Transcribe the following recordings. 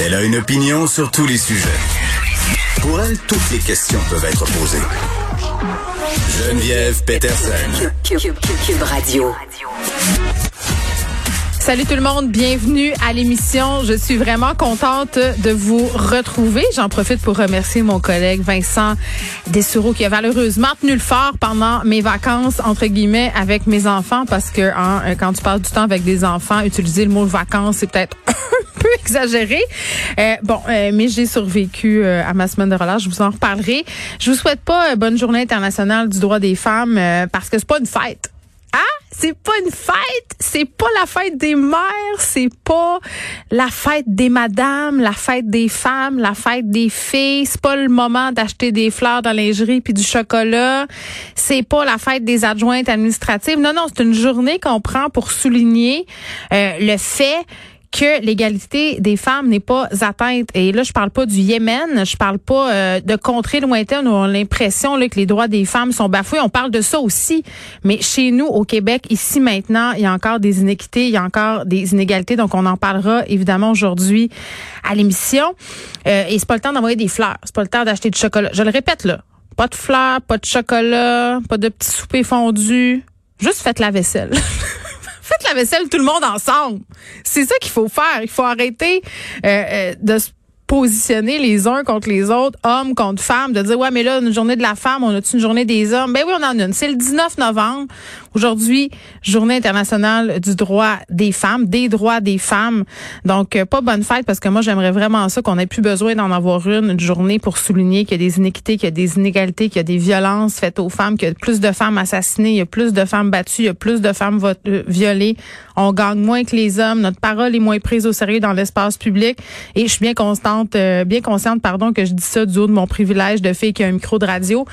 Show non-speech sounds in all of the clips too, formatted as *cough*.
Elle a une opinion sur tous les sujets. Pour elle, toutes les questions peuvent être posées. Geneviève Peterson. Cube, Radio. Salut tout le monde, bienvenue à l'émission. Je suis vraiment contente de vous retrouver. J'en profite pour remercier mon collègue Vincent Dessureau qui a malheureusement tenu le fort pendant mes vacances entre guillemets avec mes enfants parce que hein, quand tu passes du temps avec des enfants, utiliser le mot vacances c'est peut-être *coughs* un peu *laughs* exagéré. Euh, bon, euh, mais j'ai survécu euh, à ma semaine de relâche. Je vous en reparlerai. Je vous souhaite pas bonne journée internationale du droit des femmes parce que c'est pas une fête. Ah, c'est pas une fête, c'est pas la fête des mères, c'est pas la fête des madames, la fête des femmes, la fête des filles, c'est pas le moment d'acheter des fleurs dans lingerie puis du chocolat, c'est pas la fête des adjointes administratives. Non non, c'est une journée qu'on prend pour souligner euh, le fait que l'égalité des femmes n'est pas atteinte. Et là, je parle pas du Yémen, je parle pas euh, de contrées lointaines où on a l'impression que les droits des femmes sont bafoués. On parle de ça aussi. Mais chez nous, au Québec, ici maintenant, il y a encore des inéquités, il y a encore des inégalités. Donc, on en parlera évidemment aujourd'hui à l'émission. Euh, et c'est pas le temps d'envoyer des fleurs. C'est pas le temps d'acheter du chocolat. Je le répète là. Pas de fleurs, pas de chocolat, pas de petits soupers fondus. Juste faites la vaisselle. *laughs* Faites la vaisselle tout le monde ensemble. C'est ça qu'il faut faire. Il faut arrêter euh, euh, de se positionner les uns contre les autres, hommes contre femmes, de dire ouais mais là une journée de la femme, on a une journée des hommes? Ben oui, on en a une. C'est le 19 novembre. Aujourd'hui, journée internationale du droit des femmes, des droits des femmes. Donc euh, pas bonne fête parce que moi j'aimerais vraiment ça qu'on ait plus besoin d'en avoir une, journée pour souligner qu'il y a des inéquités, qu'il y a des inégalités, qu'il y a des violences faites aux femmes, qu'il y a plus de femmes assassinées, il y a plus de femmes battues, il y a plus de femmes euh, violées. On gagne moins que les hommes, notre parole est moins prise au sérieux dans l'espace public et je suis bien constante euh, bien consciente, pardon, que je dis ça du haut de mon privilège de fille qui a un micro de radio.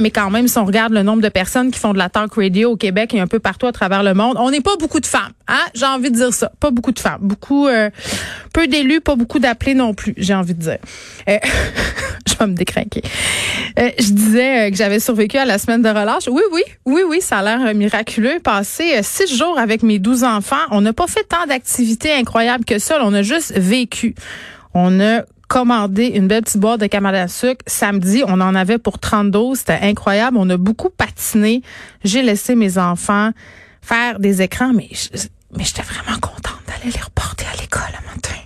Mais quand même, si on regarde le nombre de personnes qui font de la talk radio et un peu partout à travers le monde, on n'est pas beaucoup de femmes. Hein? J'ai envie de dire ça. Pas beaucoup de femmes. Beaucoup, euh, peu d'élus, pas beaucoup d'appelés non plus, j'ai envie de dire. *laughs* je vais me décrinquer. je disais que j'avais survécu à la semaine de relâche. Oui, oui, oui, oui, ça a l'air miraculeux. Passé six jours avec mes douze enfants, on n'a pas fait tant d'activités incroyables que ça. On a juste vécu. On a commandé une belle petite boîte de camarade à sucre. Samedi, on en avait pour 32. C'était incroyable. On a beaucoup patiné. J'ai laissé mes enfants faire des écrans, mais j'étais vraiment contente d'aller les reporter à l'école le matin.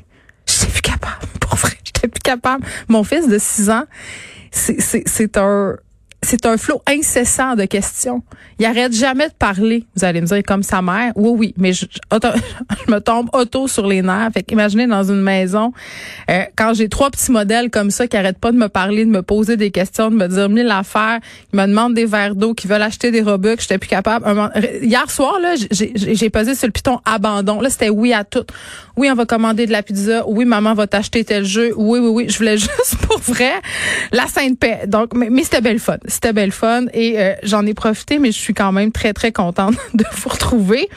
J'étais plus capable. *laughs* Pour vrai, j'étais plus capable. Mon fils de 6 ans, c'est un c'est un flot incessant de questions. Il arrête jamais de parler. Vous allez me dire comme sa mère. Oui, oui, mais je, *laughs* me tombe auto sur les nerfs. Fait imaginez dans une maison, euh, quand j'ai trois petits modèles comme ça qui arrêtent pas de me parler, de me poser des questions, de me dire mille affaires, qui me demandent des verres d'eau, qui veulent acheter des que j'étais plus capable. hier soir, là, j'ai pesé sur le piton abandon. Là, c'était oui à tout. Oui, on va commander de la pizza. Oui, maman va t'acheter tel jeu. Oui, oui, oui. Je voulais *laughs* juste vrai la sainte paix. Donc, mais, mais c'était belle fun. C'était belle fun et euh, j'en ai profité, mais je suis quand même très, très contente *laughs* de vous retrouver.